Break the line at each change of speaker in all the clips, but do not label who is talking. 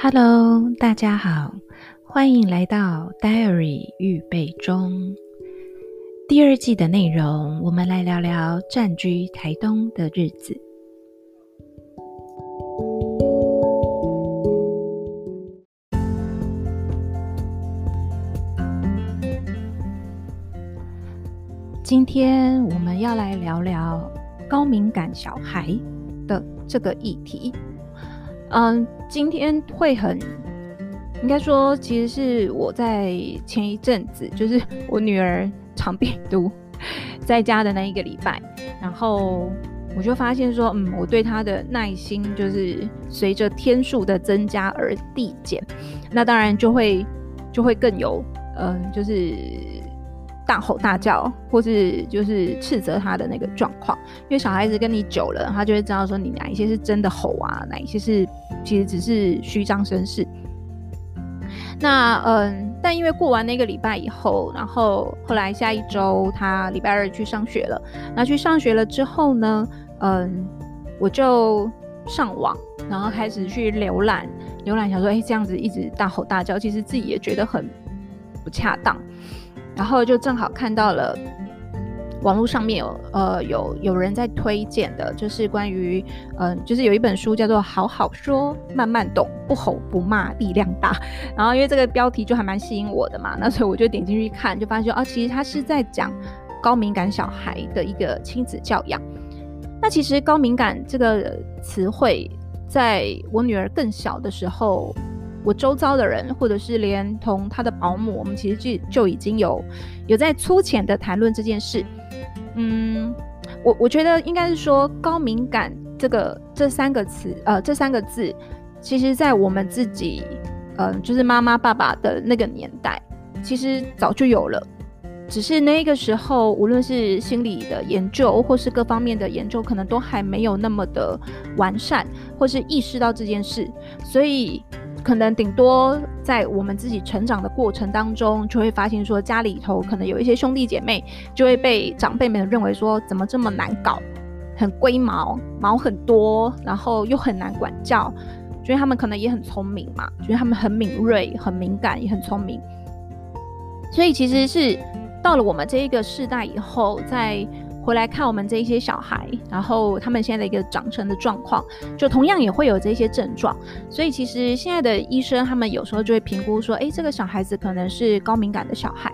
Hello，大家好，欢迎来到 Diary 预备中第二季的内容。我们来聊聊暂居台东的日子。今天我们要来聊聊高敏感小孩的这个议题。嗯，今天会很，应该说，其实是我在前一阵子，就是我女儿肠病毒在家的那一个礼拜，然后我就发现说，嗯，我对她的耐心就是随着天数的增加而递减，那当然就会就会更有，嗯，就是。大吼大叫，或是就是斥责他的那个状况，因为小孩子跟你久了，他就会知道说你哪一些是真的吼啊，哪一些是其实只是虚张声势。那嗯，但因为过完那个礼拜以后，然后后来下一周他礼拜二去上学了，那去上学了之后呢，嗯，我就上网，然后开始去浏览，浏览想说，哎，这样子一直大吼大叫，其实自己也觉得很不恰当。然后就正好看到了网络上面有呃有有人在推荐的，就是关于嗯、就是有一本书叫做《好好说，慢慢懂，不吼不骂，力量大》。然后因为这个标题就还蛮吸引我的嘛，那所以我就点进去看，就发现哦，其实他是在讲高敏感小孩的一个亲子教养。那其实高敏感这个词汇，在我女儿更小的时候。我周遭的人，或者是连同他的保姆，我们其实就就已经有有在粗浅的谈论这件事。嗯，我我觉得应该是说高敏感这个这三个词，呃，这三个字，其实在我们自己，嗯、就是妈妈爸爸的那个年代，其实早就有了，只是那个时候，无论是心理的研究，或是各方面的研究，可能都还没有那么的完善，或是意识到这件事，所以。可能顶多在我们自己成长的过程当中，就会发现说家里头可能有一些兄弟姐妹，就会被长辈们认为说怎么这么难搞，很龟毛，毛很多，然后又很难管教，觉得他们可能也很聪明嘛，觉得他们很敏锐、很敏感，也很聪明，所以其实是到了我们这一个世代以后，在。回来看我们这一些小孩，然后他们现在的一个长成的状况，就同样也会有这些症状。所以其实现在的医生他们有时候就会评估说，诶，这个小孩子可能是高敏感的小孩。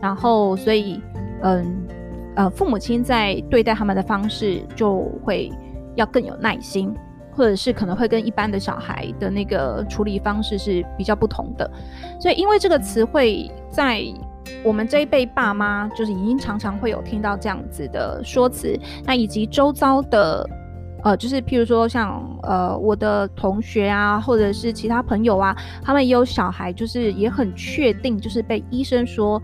然后所以，嗯，呃，父母亲在对待他们的方式就会要更有耐心，或者是可能会跟一般的小孩的那个处理方式是比较不同的。所以因为这个词汇在。我们这一辈爸妈就是已经常常会有听到这样子的说辞，那以及周遭的，呃，就是譬如说像呃我的同学啊，或者是其他朋友啊，他们也有小孩，就是也很确定，就是被医生说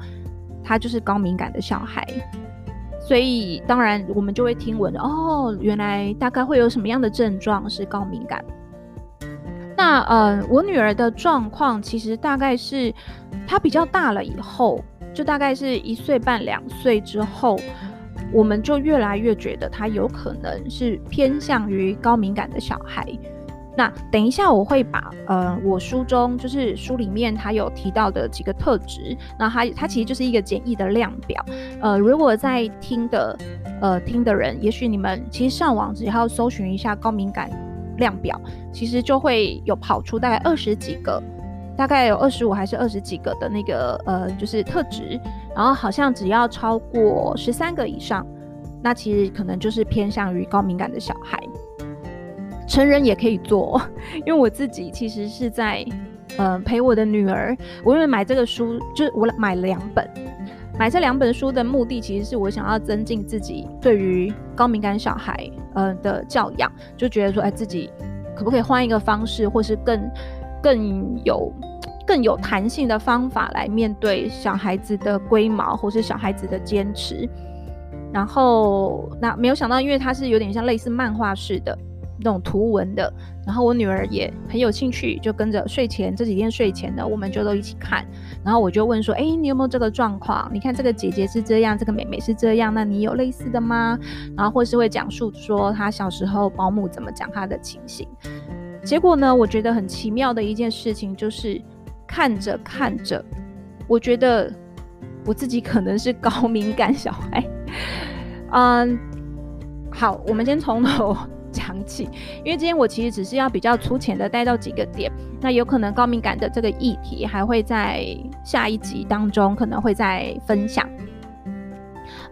他就是高敏感的小孩，所以当然我们就会听闻哦，原来大概会有什么样的症状是高敏感。那呃，我女儿的状况其实大概是她比较大了以后。就大概是一岁半、两岁之后，我们就越来越觉得他有可能是偏向于高敏感的小孩。那等一下我会把呃我书中就是书里面他有提到的几个特质，那他他其实就是一个简易的量表。呃，如果在听的呃听的人，也许你们其实上网只要搜寻一下高敏感量表，其实就会有跑出大概二十几个。大概有二十五还是二十几个的那个呃，就是特质，然后好像只要超过十三个以上，那其实可能就是偏向于高敏感的小孩。成人也可以做，因为我自己其实是在呃陪我的女儿，我因为买这个书，就是我买两本，买这两本书的目的其实是我想要增进自己对于高敏感小孩呃的教养，就觉得说哎自己可不可以换一个方式，或是更。更有更有弹性的方法来面对小孩子的龟毛，或是小孩子的坚持。然后那没有想到，因为它是有点像类似漫画式的那种图文的，然后我女儿也很有兴趣，就跟着睡前这几天睡前的，我们就都一起看。然后我就问说：“哎，你有没有这个状况？你看这个姐姐是这样，这个妹妹是这样，那你有类似的吗？”然后或是会讲述说她小时候保姆怎么讲她的情形。结果呢，我觉得很奇妙的一件事情就是，看着看着，我觉得我自己可能是高敏感小孩。嗯，好，我们先从头讲起，因为今天我其实只是要比较粗浅的带到几个点，那有可能高敏感的这个议题还会在下一集当中可能会再分享。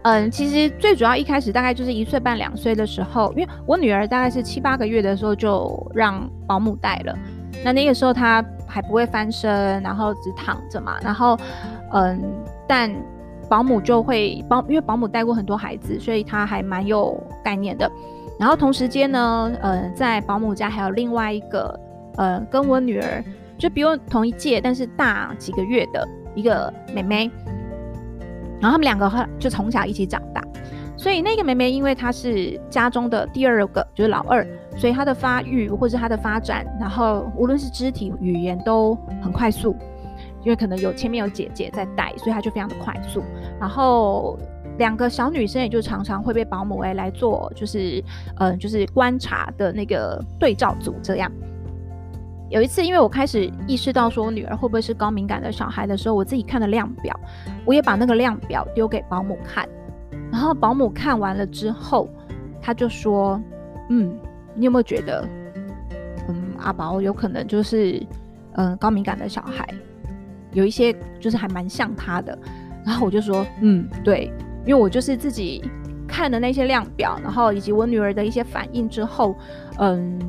嗯，其实最主要一开始大概就是一岁半两岁的时候，因为我女儿大概是七八个月的时候就让保姆带了，那那个时候他还不会翻身，然后只躺着嘛，然后嗯，但保姆就会保，因为保姆带过很多孩子，所以他还蛮有概念的。然后同时间呢，嗯，在保姆家还有另外一个，呃，跟我女儿就比我同一届，但是大几个月的一个妹妹。然后他们两个就从小一起长大，所以那个妹妹因为她是家中的第二个，就是老二，所以她的发育或是她的发展，然后无论是肢体语言都很快速，因为可能有前面有姐姐在带，所以她就非常的快速。然后两个小女生也就常常会被保姆诶来做，就是嗯、呃，就是观察的那个对照组这样。有一次，因为我开始意识到说我女儿会不会是高敏感的小孩的时候，我自己看了量表，我也把那个量表丢给保姆看，然后保姆看完了之后，他就说：“嗯，你有没有觉得，嗯，阿宝有可能就是嗯高敏感的小孩，有一些就是还蛮像他的。”然后我就说：“嗯，对，因为我就是自己看了那些量表，然后以及我女儿的一些反应之后，嗯。”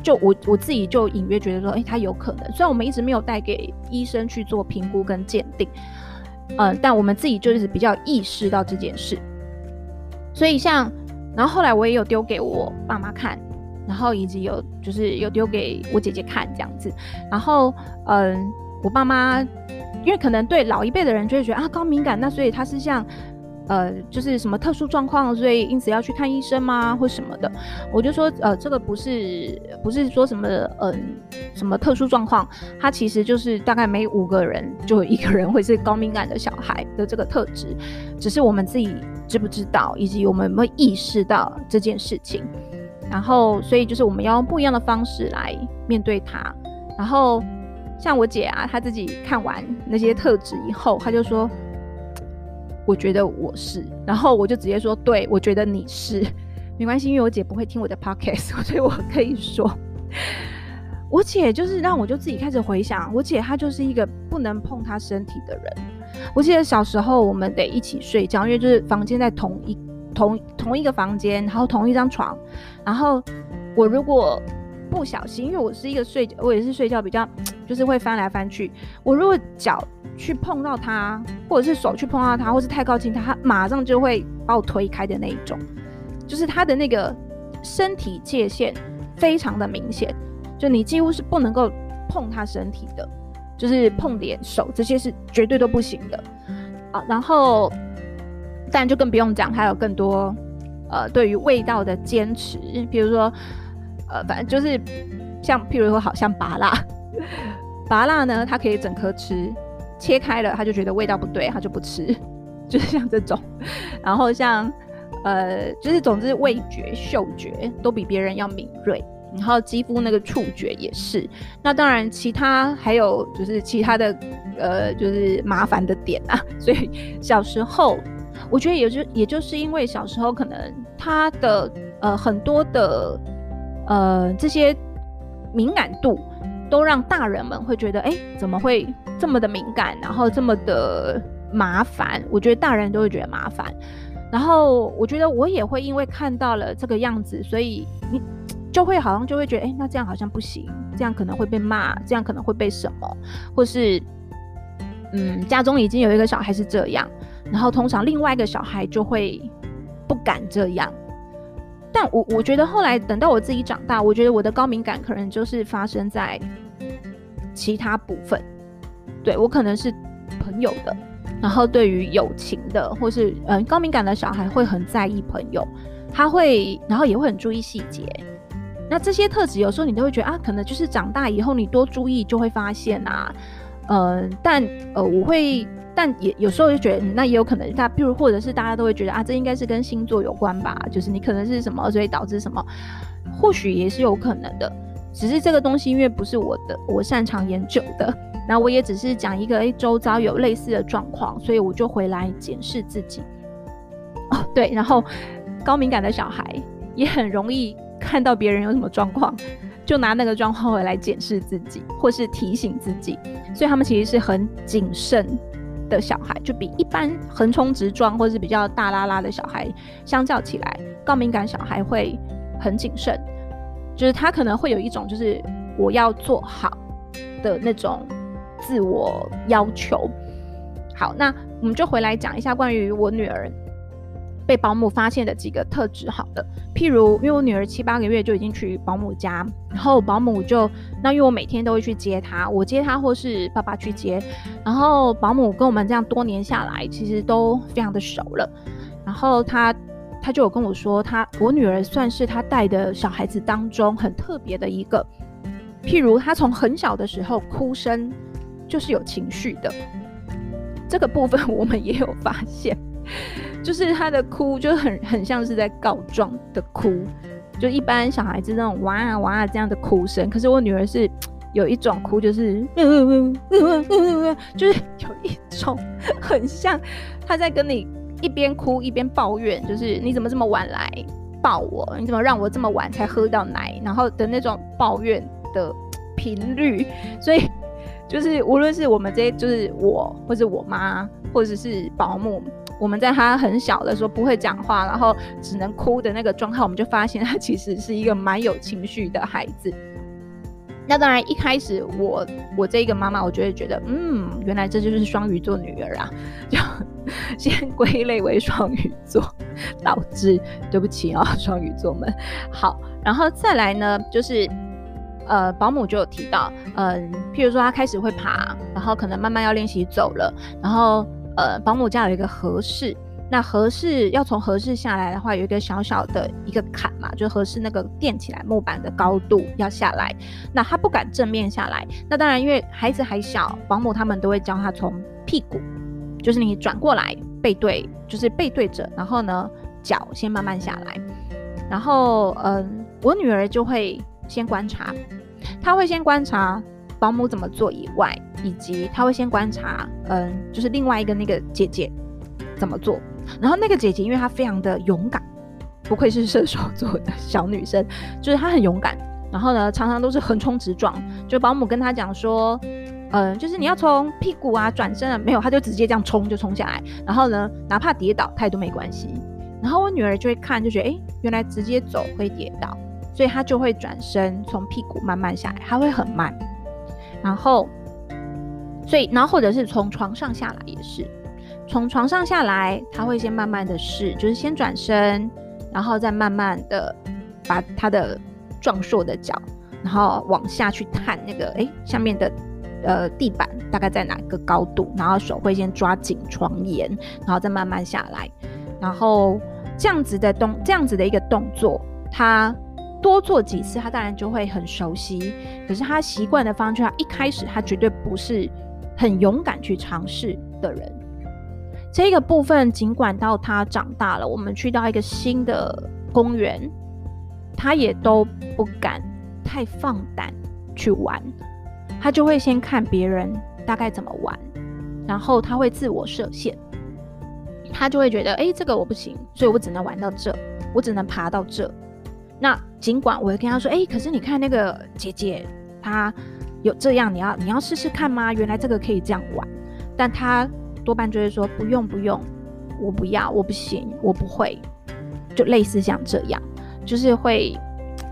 就我我自己就隐约觉得说，诶、欸，他有可能。虽然我们一直没有带给医生去做评估跟鉴定，嗯，但我们自己就是比较意识到这件事。所以像，然后后来我也有丢给我爸妈看，然后以及有就是有丢给我姐姐看这样子。然后，嗯，我爸妈因为可能对老一辈的人就会觉得啊高敏感，那所以他是像。呃，就是什么特殊状况，所以因此要去看医生吗，或什么的？我就说，呃，这个不是，不是说什么，嗯、什么特殊状况，它其实就是大概每五个人就有一个人会是高敏感的小孩的这个特质，只是我们自己知不知道，以及我们有没有意识到这件事情。然后，所以就是我们要用不一样的方式来面对它。然后，像我姐啊，她自己看完那些特质以后，她就说。我觉得我是，然后我就直接说，对，我觉得你是，没关系，因为我姐不会听我的 podcast，所以我可以说，我姐就是让我就自己开始回想，我姐她就是一个不能碰她身体的人。我记得小时候我们得一起睡觉，因为就是房间在同一同同一个房间，然后同一张床，然后我如果不小心，因为我是一个睡，我也是睡觉比较 就是会翻来翻去，我如果脚。去碰到他，或者是手去碰到他，或是太靠近他，他马上就会把我推开的那一种，就是他的那个身体界限非常的明显，就你几乎是不能够碰他身体的，就是碰脸、手这些是绝对都不行的啊。然后，但就更不用讲，他有更多呃对于味道的坚持，比如说呃，反正就是像譬如说，好像芭乐，芭乐呢，它可以整颗吃。切开了，他就觉得味道不对，他就不吃，就是像这种。然后像，呃，就是总之味觉、嗅觉都比别人要敏锐，然后肌肤那个触觉也是。那当然，其他还有就是其他的，呃，就是麻烦的点啊。所以小时候，我觉得也就也就是因为小时候可能他的呃很多的呃这些敏感度。都让大人们会觉得，哎，怎么会这么的敏感，然后这么的麻烦？我觉得大人都会觉得麻烦。然后我觉得我也会因为看到了这个样子，所以你就会好像就会觉得，哎，那这样好像不行，这样可能会被骂，这样可能会被什么，或是，嗯，家中已经有一个小孩是这样，然后通常另外一个小孩就会不敢这样。但我我觉得后来等到我自己长大，我觉得我的高敏感可能就是发生在其他部分。对，我可能是朋友的，然后对于友情的，或是嗯高敏感的小孩会很在意朋友，他会然后也会很注意细节。那这些特质有时候你都会觉得啊，可能就是长大以后你多注意就会发现啊。嗯，但呃我会。但也有时候就觉得，那也有可能，他譬如或者是大家都会觉得啊，这应该是跟星座有关吧，就是你可能是什么，所以导致什么，或许也是有可能的。只是这个东西因为不是我的，我擅长研究的，那我也只是讲一个，诶，周遭有类似的状况，所以我就回来检视自己。哦，对，然后高敏感的小孩也很容易看到别人有什么状况，就拿那个状况回来检视自己，或是提醒自己，所以他们其实是很谨慎的小孩，就比一般横冲直撞或是比较大拉拉的小孩相较起来，高敏感小孩会很谨慎，就是他可能会有一种就是我要做好的那种自我要求。好，那我们就回来讲一下关于我女儿。被保姆发现的几个特质，好的，譬如，因为我女儿七八个月就已经去保姆家，然后保姆就那因为我每天都会去接她，我接她或是爸爸去接，然后保姆跟我们这样多年下来，其实都非常的熟了，然后她她就有跟我说，她我女儿算是她带的小孩子当中很特别的一个，譬如她从很小的时候哭声就是有情绪的，这个部分 我们也有发现。就是他的哭就很很像是在告状的哭，就一般小孩子那种哇啊哇啊这样的哭声，可是我女儿是有一种哭，就是嗯嗯嗯嗯嗯嗯，就是有一种很像他在跟你一边哭一边抱怨，就是你怎么这么晚来抱我，你怎么让我这么晚才喝到奶，然后的那种抱怨的频率，所以就是无论是我们这些，就是我或者我妈或者是保姆。我们在他很小的时候不会讲话，然后只能哭的那个状态，我们就发现他其实是一个蛮有情绪的孩子。那当然，一开始我我这一个妈妈，我就会觉得，嗯，原来这就是双鱼座女儿啊，就先归类为双鱼座，导致对不起啊，双鱼座们。好，然后再来呢，就是呃，保姆就有提到，嗯、譬如说他开始会爬，然后可能慢慢要练习走了，然后。呃，保姆家有一个合适，那合适要从合适下来的话，有一个小小的一个坎嘛，就合适那个垫起来木板的高度要下来。那他不敢正面下来，那当然因为孩子还小，保姆他们都会教他从屁股，就是你转过来背对，就是背对着，然后呢脚先慢慢下来。然后嗯、我女儿就会先观察，她会先观察。保姆怎么做以外，以及他会先观察，嗯，就是另外一个那个姐姐怎么做。然后那个姐姐，因为她非常的勇敢，不愧是射手座的小女生，就是她很勇敢。然后呢，常常都是横冲直撞。就保姆跟她讲说，嗯，就是你要从屁股啊转身啊，没有，她就直接这样冲就冲下来。然后呢，哪怕跌倒，她也都没关系。然后我女儿就会看，就觉得，哎，原来直接走会跌倒，所以他就会转身从屁股慢慢下来，他会很慢。然后，所以，然后或者是从床上下来也是，从床上下来，他会先慢慢的试，就是先转身，然后再慢慢的把他的壮硕的脚，然后往下去探那个，哎，下面的呃地板大概在哪个高度，然后手会先抓紧床沿，然后再慢慢下来，然后这样子的动，这样子的一个动作，他。多做几次，他当然就会很熟悉。可是他习惯的方式，他一开始他绝对不是很勇敢去尝试的人。这个部分，尽管到他长大了，我们去到一个新的公园，他也都不敢太放胆去玩。他就会先看别人大概怎么玩，然后他会自我设限。他就会觉得，哎，这个我不行，所以我只能玩到这，我只能爬到这。那尽管我会跟他说，哎、可是你看那个姐姐，她有这样，你要你要试试看吗？原来这个可以这样玩，但他多半就会说不用不用，我不要，我不行，我不会，就类似像这样，就是会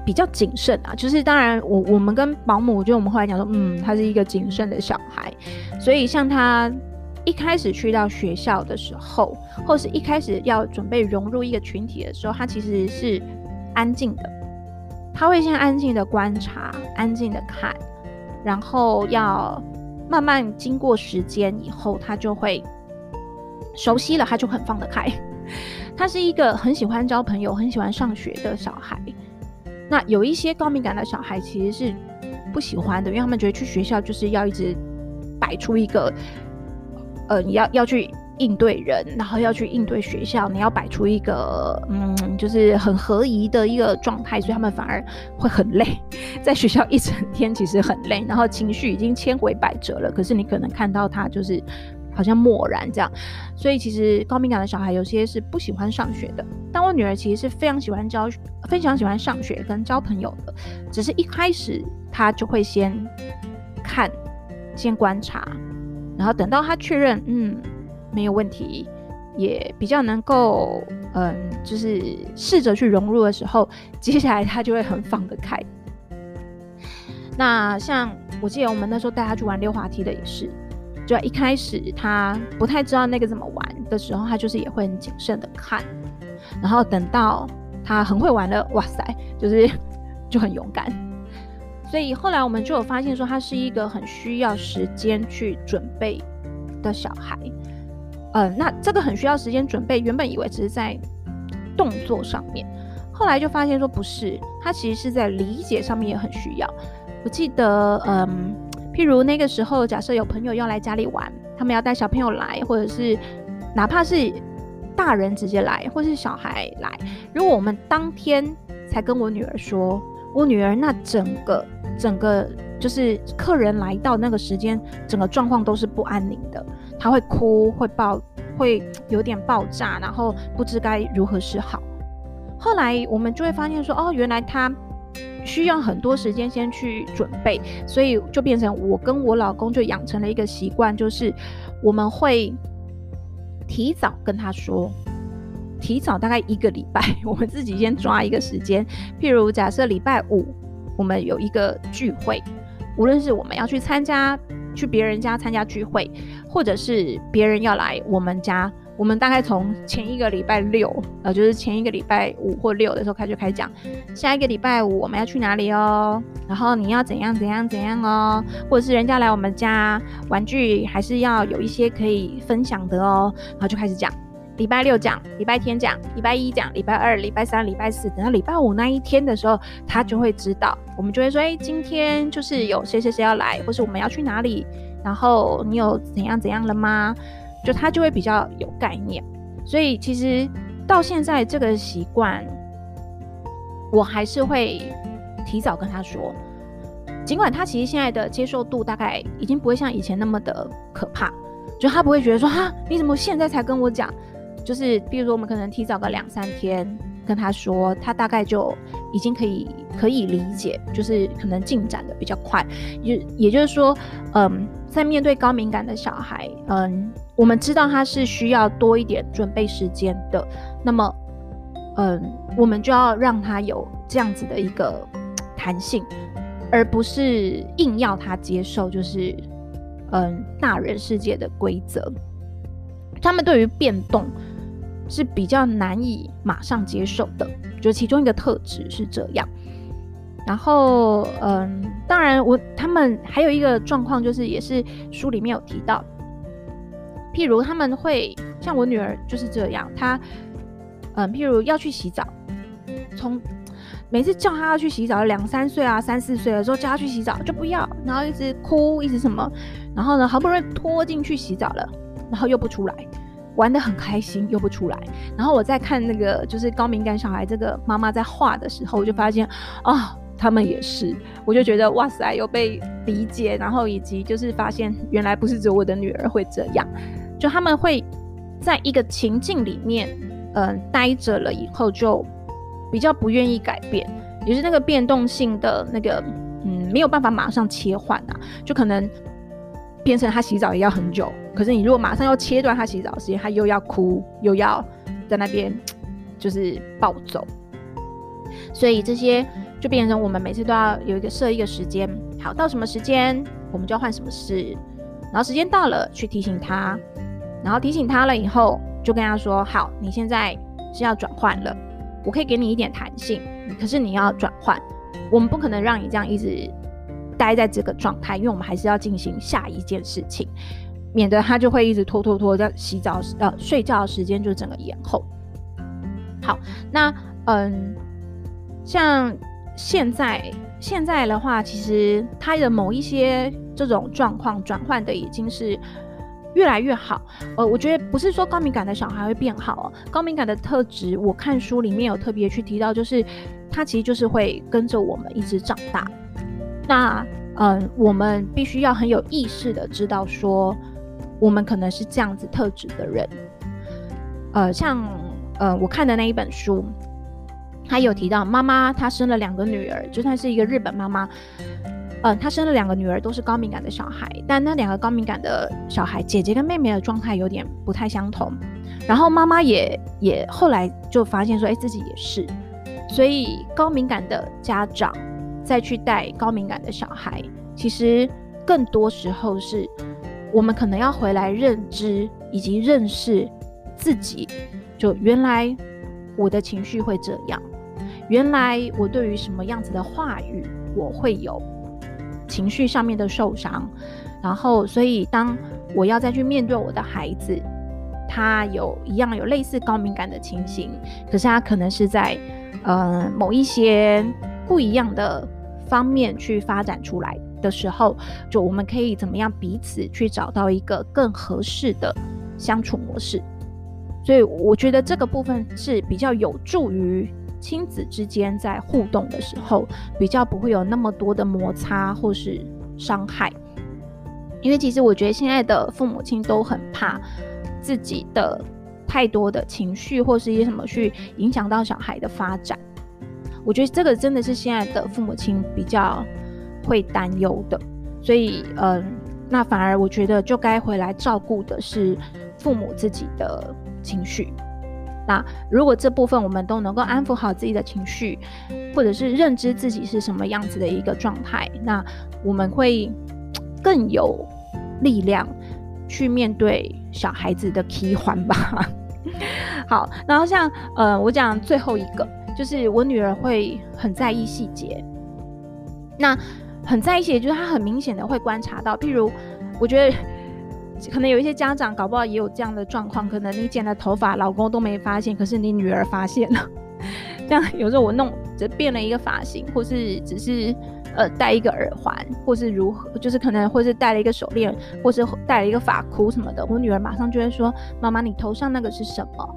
比较谨慎啊。就是当然，我我们跟保姆，就我们后来讲说，嗯，他是一个谨慎的小孩，所以像他一开始去到学校的时候，或是一开始要准备融入一个群体的时候，他其实是。安静的，他会先安静的观察，安静的看，然后要慢慢经过时间以后，他就会熟悉了，他就很放得开。他是一个很喜欢交朋友、很喜欢上学的小孩。那有一些高敏感的小孩其实是不喜欢的，因为他们觉得去学校就是要一直摆出一个，呃，你要要去应对人，然后要去应对学校，你要摆出一个嗯，就是很合宜的一个状态，所以他们反而会很累，在学校一整天其实很累，然后情绪已经千回百折了。可是你可能看到他就是好像漠然这样，所以其实高敏感的小孩有些是不喜欢上学的。但我女儿其实是非常喜欢交，非常喜欢上学跟交朋友的，只是一开始她就会先看，先观察，然后等到她确认嗯。没有问题，也比较能够，嗯，就是试着去融入的时候，接下来他就会很放得开。那像我记得我们那时候带他去玩溜滑梯的也是，就一开始他不太知道那个怎么玩的时候，他就是也会很谨慎的看，然后等到他很会玩了，哇塞，就是就很勇敢。所以后来我们就有发现说，他是一个很需要时间去准备的小孩。嗯，那这个很需要时间准备。原本以为只是在动作上面，后来就发现说不是，他其实是在理解上面也很需要。我记得，嗯，譬如那个时候，假设有朋友要来家里玩，他们要带小朋友来，或者是哪怕是大人直接来，或是小孩来，如果我们当天才跟我女儿说，我女儿那整个整个就是客人来到那个时间，整个状况都是不安宁的。他会哭，会爆，会有点爆炸，然后不知该如何是好。后来我们就会发现说，哦，原来他需要很多时间先去准备，所以就变成我跟我老公就养成了一个习惯，就是我们会提早跟他说，提早大概一个礼拜，我们自己先抓一个时间，譬如假设礼拜五我们有一个聚会，无论是我们要去参加。去别人家参加聚会，或者是别人要来我们家，我们大概从前一个礼拜六，呃，就是前一个礼拜五或六的时候开始就开始讲，下一个礼拜五我们要去哪里哦，然后你要怎样怎样怎样哦，或者是人家来我们家，玩具还是要有一些可以分享的哦，然后就开始讲。礼拜六讲，礼拜天讲，礼拜一讲，礼拜二、礼拜三、礼拜四，等到礼拜五那一天的时候，他就会知道。我们就会说，哎，今天就是有谁谁谁要来，或是我们要去哪里，然后你有怎样怎样了吗？就他就会比较有概念。所以其实到现在这个习惯，我还是会提早跟他说，尽管他其实现在的接受度大概已经不会像以前那么的可怕，就他不会觉得说，哈，你怎么现在才跟我讲？就是，比如说，我们可能提早个两三天跟他说，他大概就已经可以可以理解，就是可能进展的比较快。也也就是说，嗯，在面对高敏感的小孩，嗯，我们知道他是需要多一点准备时间的，那么，嗯，我们就要让他有这样子的一个弹性，而不是硬要他接受，就是嗯，大人世界的规则。他们对于变动。是比较难以马上接受的，就其中一个特质是这样。然后，嗯，当然我他们还有一个状况，就是也是书里面有提到，譬如他们会像我女儿就是这样，她，嗯，譬如要去洗澡，从每次叫她要去洗澡，两三岁啊，三四岁的时候叫她去洗澡就不要，然后一直哭，一直什么，然后呢，好不容易拖进去洗澡了，然后又不出来。玩得很开心，又不出来。然后我在看那个就是高敏感小孩这个妈妈在画的时候，我就发现啊、他们也是，我就觉得哇塞，又被理解，然后以及就是发现原来不是只有我的女儿会这样，就他们会在一个情境里面，嗯、呃，待着了以后就比较不愿意改变，也是那个变动性的那个，嗯，没有办法马上切换啊，就可能。变成他洗澡也要很久，可是你如果马上要切断他洗澡时间，他又要哭，又要在那边就是暴走，所以这些就变成我们每次都要有一个设一个时间，好，到什么时间我们就要换什么事，然后时间到了去提醒他，然后提醒他了以后就跟他说，好，你现在是要转换了，我可以给你一点弹性，可是你要转换，我们不可能让你这样一直。待在这个状态，因为我们还是要进行下一件事情，免得他就会一直拖拖拖，在洗澡呃睡觉的时间就整个延后。好，那嗯，像现在现在的话，其实他的某一些这种状况转换的已经是越来越好。呃，我觉得不是说高敏感的小孩会变好，高敏感的特质，我看书里面有特别去提到，就是他其实就是会跟着我们一直长大。那嗯、我们必须要很有意识的知道说，我们可能是这样子特质的人。呃，像呃我看的那一本书。他有提到妈妈，她生了两个女儿，就算是一个日本妈妈，嗯，她生了两个女儿都是高敏感的小孩，但那两个高敏感的小孩，姐姐跟妹妹的状态有点不太相同。然后妈妈也也后来就发现说，哎，自己也是，所以高敏感的家长再去带高敏感的小孩，其实更多时候是我们可能要回来认知以及认识自己，就原来我的情绪会这样。原来我对于什么样子的话语，我会有情绪上面的受伤，然后所以当我要再去面对我的孩子，他有一样有类似高敏感的情形，可是他可能是在呃某一些不一样的方面去发展出来的时候，就我们可以怎么样彼此去找到一个更合适的相处模式，所以我觉得这个部分是比较有助于。亲子之间在互动的时候，比较不会有那么多的摩擦或是伤害，因为其实我觉得现在的父母亲都很怕自己的太多的情绪或是一些什么去影响到小孩的发展。我觉得这个真的是现在的父母亲比较会担忧的，所以嗯，那反而我觉得就该回来照顾的是父母自己的情绪。那如果这部分我们都能够安抚好自己的情绪，或者是认知自己是什么样子的一个状态，那我们会 更有力量去面对小孩子的批环吧。好，然后像呃，我讲最后一个，就是我女儿会很在意细节。那很在意细节，就是他很明显的会观察到，譬如我觉得。可能有一些家长搞不好也有这样的状况，可能你剪了头发，老公都没发现，可是你女儿发现了。这样有时候我弄只变了一个发型，或是只是呃戴一个耳环，或是如何，就是可能或是戴了一个手链，或是戴了一个发箍什么的，我女儿马上就会说：“妈妈，你头上那个是什么？”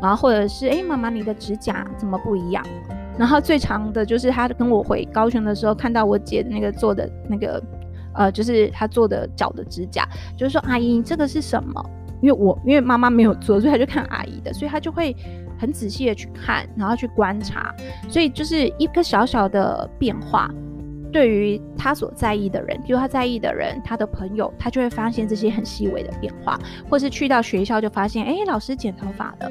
然后或者是：“哎，妈妈，你的指甲怎么不一样？”然后最长的就是他跟我回高雄的时候，看到我姐的那个做的那个。呃，就是他做的脚的指甲，就是说，阿姨，这个是什么？因为我因为妈妈没有做，所以他就看阿姨的，所以他就会很仔细的去看，然后去观察，所以就是一个小小的变化，对于他所在意的人，比如他在意的人，他的朋友，他就会发现这些很细微的变化，或是去到学校就发现，哎，老师剪头发的。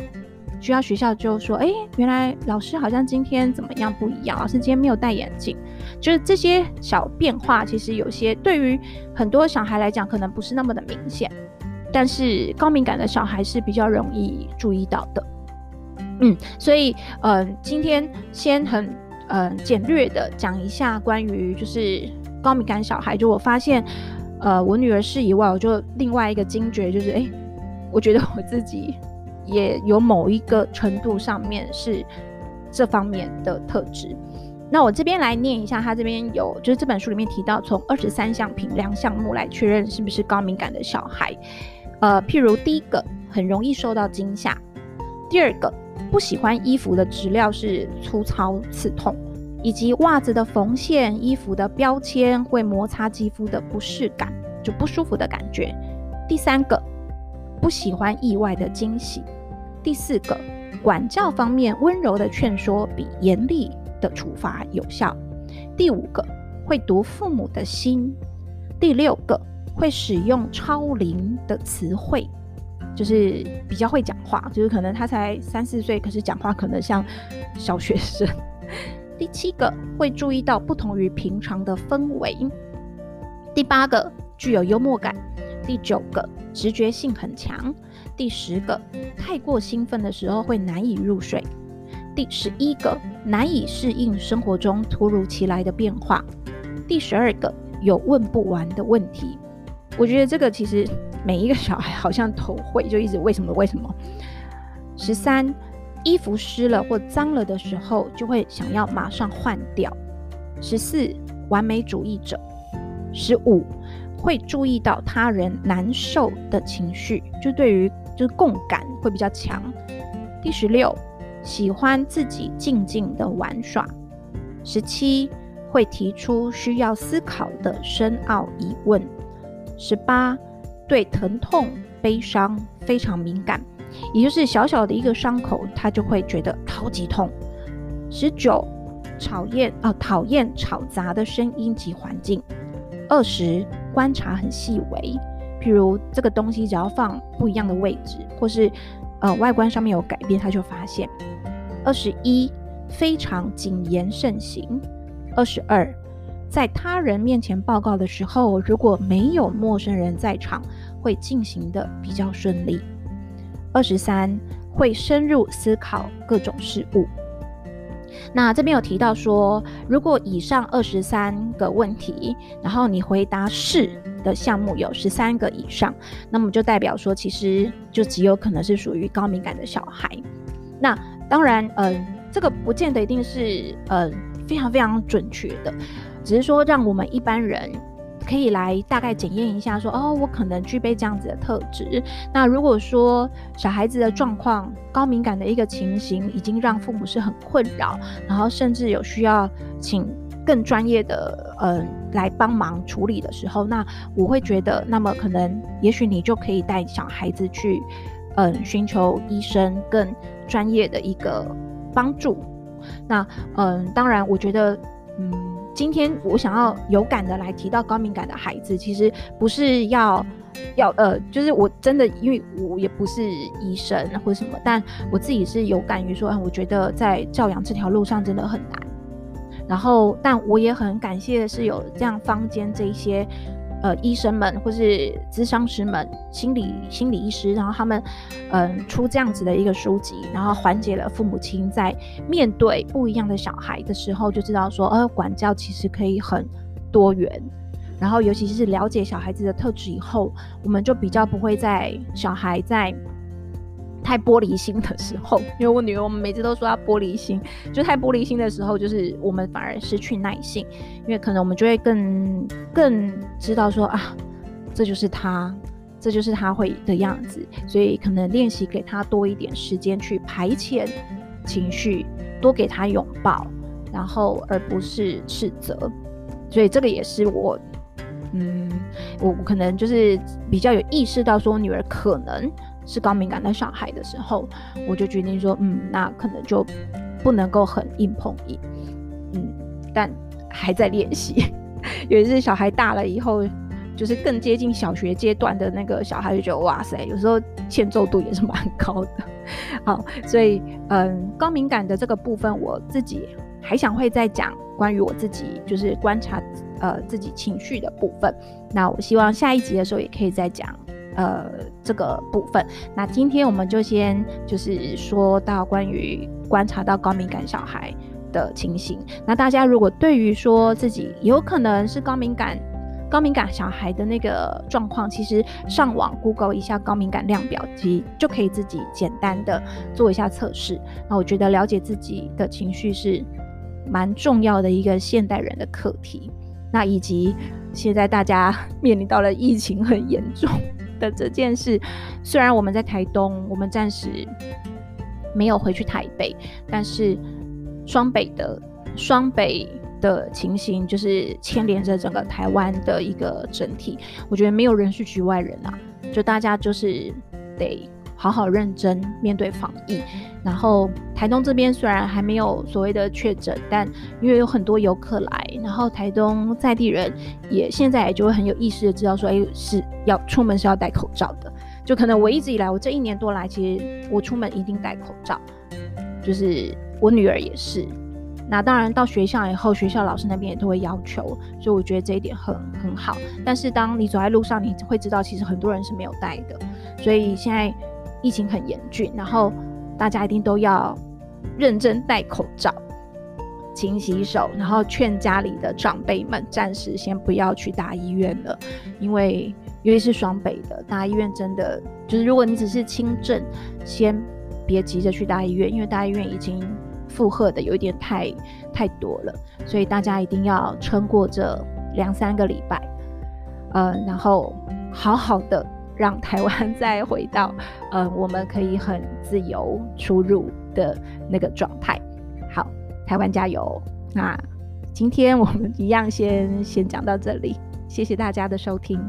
去到学校就说：“哎、原来老师好像今天怎么样不一样？老师今天没有戴眼镜。就是这些小变化，其实有些对于很多小孩来讲，可能不是那么的明显，但是高敏感的小孩是比较容易注意到的。嗯，所以呃，今天先很呃简略的讲一下关于就是高敏感小孩。就我发现，呃，我女儿是以外，我就另外一个惊觉就是，哎、我觉得我自己。”也有某一个程度上面是这方面的特质。那我这边来念一下，他这边有就是这本书里面提到，从二十三项评量项目来确认是不是高敏感的小孩。呃，譬如第一个，很容易受到惊吓；第二个，不喜欢衣服的质料是粗糙刺痛，以及袜子的缝线、衣服的标签会摩擦肌肤的不适感，就不舒服的感觉。第三个，不喜欢意外的惊喜。第四个，管教方面温柔的劝说比严厉的处罚有效。第五个，会读父母的心。第六个，会使用超龄的词汇，就是比较会讲话，就是可能他才三四岁，可是讲话可能像小学生。第七个，会注意到不同于平常的氛围。第八个，具有幽默感。第九个，直觉性很强。第十个，太过兴奋的时候会难以入睡。第十一个，难以适应生活中突如其来的变化。第十二个，有问不完的问题。我觉得这个其实每一个小孩好像都会，就一直为什么为什么。十三，衣服湿了或脏了的时候就会想要马上换掉。十四，完美主义者。十五，会注意到他人难受的情绪，就对于就是共感会比较强。第十六，喜欢自己静静的玩耍。十七，会提出需要思考的深奥疑问。十八，对疼痛、悲伤非常敏感，也就是小小的一个伤口，他就会觉得超级痛。十九，讨厌啊，讨厌吵杂的声音及环境。二十，观察很细微，譬如这个东西只要放不一样的位置，或是呃外观上面有改变，他就发现。二十一，非常谨言慎行。二十二。在他人面前报告的时候，如果没有陌生人在场，会进行得比较顺利。二十三，会深入思考各种事物。那这边有提到说，如果以上二十三个问题，然后你回答是的项目有十三个以上，那么就代表说，其实就极有可能是属于高敏感的小孩。那当然，嗯、这个不见得一定是嗯、呃、非常非常准确的。只是说，让我们一般人可以来大概检验一下，说哦，我可能具备这样子的特质。那如果说小孩子的状况高敏感的一个情形，已经让父母是很困扰，然后甚至有需要请更专业的呃来帮忙处理的时候，那我会觉得，那么可能也许你就可以带小孩子去嗯寻求医生更专业的一个帮助。那嗯，当然，我觉得嗯。今天我想要有感的来提到高敏感的孩子，其实不是要要呃，就是我真的，因为我也不是医生或什么，但我自己是有感于说，我觉得在教养这条路上真的很难。然后，但我也很感谢的是有这样坊间这一些。呃，医生们或是咨商师们、心理心理医师，然后他们，嗯，出这样子的一个书籍，然后缓解了父母亲在面对不一样的小孩的时候，就知道说，呃，管教其实可以很多元，然后尤其是了解小孩子的特质以后，我们就比较不会在小孩在。太玻璃心的时候，因为我女儿，我们每次都说她玻璃心，就太玻璃心的时候，就是我们反而失去耐性，因为可能我们就会更更知道说啊，这就是他，这就是他会的样子，所以可能练习给他多一点时间去排遣情绪，多给他拥抱，然后而不是斥责，所以这个也是我，嗯，我可能就是比较有意识到说，女儿可能。是高敏感的小孩的时候，我就决定说，嗯，那可能就不能够很硬碰硬，嗯，但还在练习。有一次小孩大了以后，就是更接近小学阶段的那个小孩，就觉得哇塞，有时候欠揍度也是蛮高的。好，所以嗯，高敏感的这个部分，我自己还想会再讲关于我自己就是观察呃自己情绪的部分。那我希望下一集的时候也可以再讲。呃，这个部分，那今天我们就先就是说到关于观察到高敏感小孩的情形。那大家如果对于说自己有可能是高敏感、高敏感小孩的那个状况，其实上网 Google 一下高敏感量表，及就可以自己简单的做一下测试。那我觉得了解自己的情绪是蛮重要的一个现代人的课题。那以及现在大家面临到了疫情很严重。的这件事，虽然我们在台东，我们暂时没有回去台北，但是双北的双北的情形就是牵连着整个台湾的一个整体。我觉得没有人是局外人啊，就大家就是得。好好认真面对防疫，然后台东这边虽然还没有所谓的确诊，但因为有很多游客来，然后台东在地人也现在也就会很有意识的知道说，哎，是要出门是要戴口罩的。就可能我一直以来，我这一年多来，其实我出门一定戴口罩，就是我女儿也是。那当然到学校以后，学校老师那边也都会要求，所以我觉得这一点很很好。但是当你走在路上，你会知道其实很多人是没有戴的，所以现在。疫情很严峻，然后大家一定都要认真戴口罩、勤洗手，然后劝家里的长辈们暂时先不要去大医院了，因为尤其是双北的大医院，真的就是如果你只是轻症，先别急着去大医院，因为大医院已经负荷的有一点太太多了，所以大家一定要撑过这两三个礼拜。呃，然后好好的让台湾 再回到呃我们可以很自由出入的那个状态。好，台湾加油！那今天我们一样先先讲到这里，谢谢大家的收听。